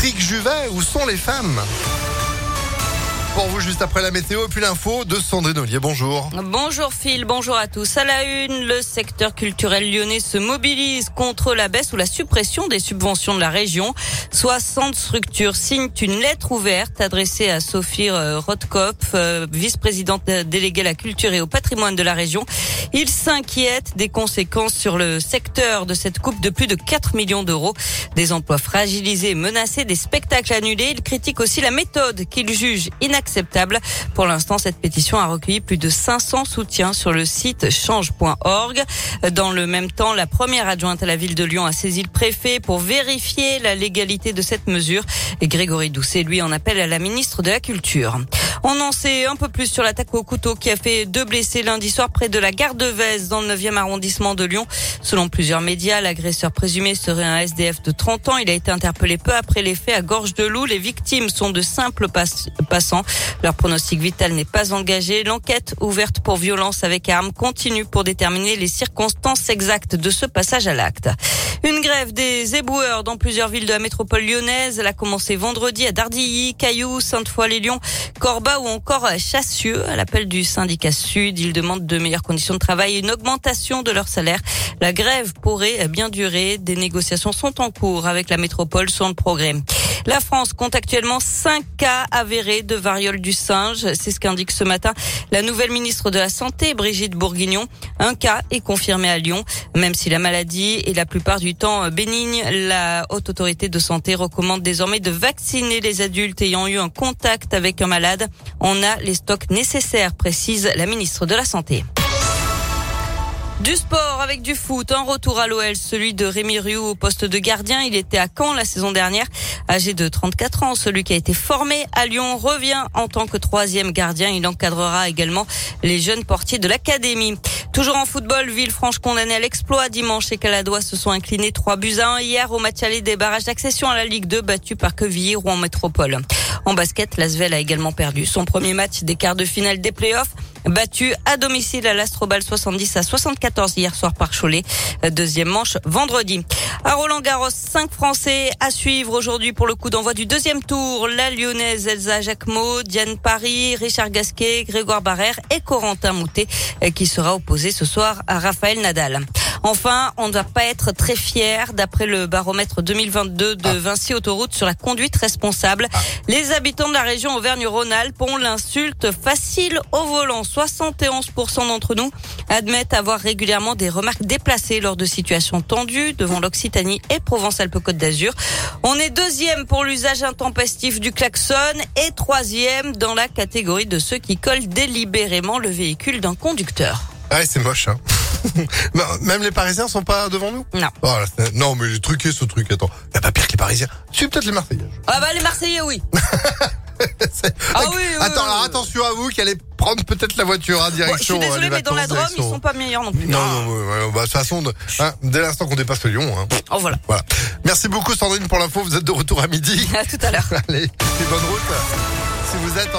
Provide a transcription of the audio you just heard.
Patrick Juvet, où sont les femmes? Pour vous juste après la météo puis l'info de Sandrine Ollier. Bonjour. Bonjour Phil, bonjour à tous. À la une, le secteur culturel lyonnais se mobilise contre la baisse ou la suppression des subventions de la région. 60 structures signent une lettre ouverte adressée à Sophie euh, Rotkopf, euh, vice-présidente déléguée à la culture et au patrimoine de la région. Ils s'inquiètent des conséquences sur le secteur de cette coupe de plus de 4 millions d'euros. Des emplois fragilisés, menacés, des spectacles annulés. Ils critiquent aussi la méthode qu'ils jugent inacceptable acceptable. Pour l'instant, cette pétition a recueilli plus de 500 soutiens sur le site change.org. Dans le même temps, la première adjointe à la ville de Lyon a saisi le préfet pour vérifier la légalité de cette mesure. Et Grégory Doucet, lui, en appelle à la ministre de la Culture. On en sait un peu plus sur l'attaque au couteau qui a fait deux blessés lundi soir près de la gare de Vèze dans le 9e arrondissement de Lyon. Selon plusieurs médias, l'agresseur présumé serait un SDF de 30 ans. Il a été interpellé peu après les faits à Gorge de Loup. Les victimes sont de simples passants. Leur pronostic vital n'est pas engagé. L'enquête ouverte pour violence avec arme continue pour déterminer les circonstances exactes de ce passage à l'acte. Une grève des éboueurs dans plusieurs villes de la métropole lyonnaise. Elle a commencé vendredi à Dardilly, Cailloux, Sainte-Foy-les-Lyons, Corba ou encore Chassieux. À l'appel du syndicat Sud, ils demandent de meilleures conditions de travail et une augmentation de leur salaire. La grève pourrait bien durer. Des négociations sont en cours avec la métropole sur le progrès. La France compte actuellement 5 cas avérés de variole du singe. C'est ce qu'indique ce matin la nouvelle ministre de la Santé, Brigitte Bourguignon. Un cas est confirmé à Lyon. Même si la maladie est la plupart du temps bénigne, la haute autorité de santé recommande désormais de vacciner les adultes ayant eu un contact avec un malade. On a les stocks nécessaires, précise la ministre de la Santé. Du sport avec du foot, un retour à l'OL, celui de Rémi Rioux au poste de gardien. Il était à Caen la saison dernière, âgé de 34 ans. Celui qui a été formé à Lyon revient en tant que troisième gardien. Il encadrera également les jeunes portiers de l'académie. Toujours en football, Villefranche condamnée à l'exploit. Dimanche, les Caladois se sont inclinés 3 buts à 1 hier au match aller des barrages d'accession à la Ligue 2 battu par Quevilly, Rouen Métropole. En basket, l'Asvel a également perdu son premier match des quarts de finale des playoffs battu à domicile à l'Astrobal 70 à 74 hier soir par Cholet. Deuxième manche vendredi. À Roland Garros, cinq Français à suivre aujourd'hui pour le coup d'envoi du deuxième tour. La Lyonnaise Elsa Jacquemot, Diane Paris, Richard Gasquet, Grégoire Barrère et Corentin Moutet qui sera opposé ce soir à Raphaël Nadal. Enfin, on ne va pas être très fier d'après le baromètre 2022 de ah. Vinci Autoroute sur la conduite responsable. Ah. Les habitants de la région Auvergne-Rhône-Alpes ont l'insulte facile au volant. 71% d'entre nous admettent avoir régulièrement des remarques déplacées lors de situations tendues devant l'Occitanie et Provence-Alpes-Côte d'Azur. On est deuxième pour l'usage intempestif du klaxon et troisième dans la catégorie de ceux qui collent délibérément le véhicule d'un conducteur. Ouais, c'est moche, hein. Même les Parisiens sont pas devant nous? Non. Oh, non, mais j'ai truqué ce truc. Attends, y a pas pire que les Parisiens. Tu peut-être les Marseillais. Ah bah les Marseillais, oui. ah oui, Attends, alors attention à vous qui allez prendre peut-être la voiture à direction. je suis désolé, euh, mais dans la Drôme, ils sont pas meilleurs non plus. Non, non, bah, de toute façon, hein, dès l'instant qu'on dépasse le Lyon. Hein. Oh voilà. Voilà. Merci beaucoup Sandrine pour l'info. Vous êtes de retour à midi. À tout à l'heure. Allez, bonne route. Si vous êtes en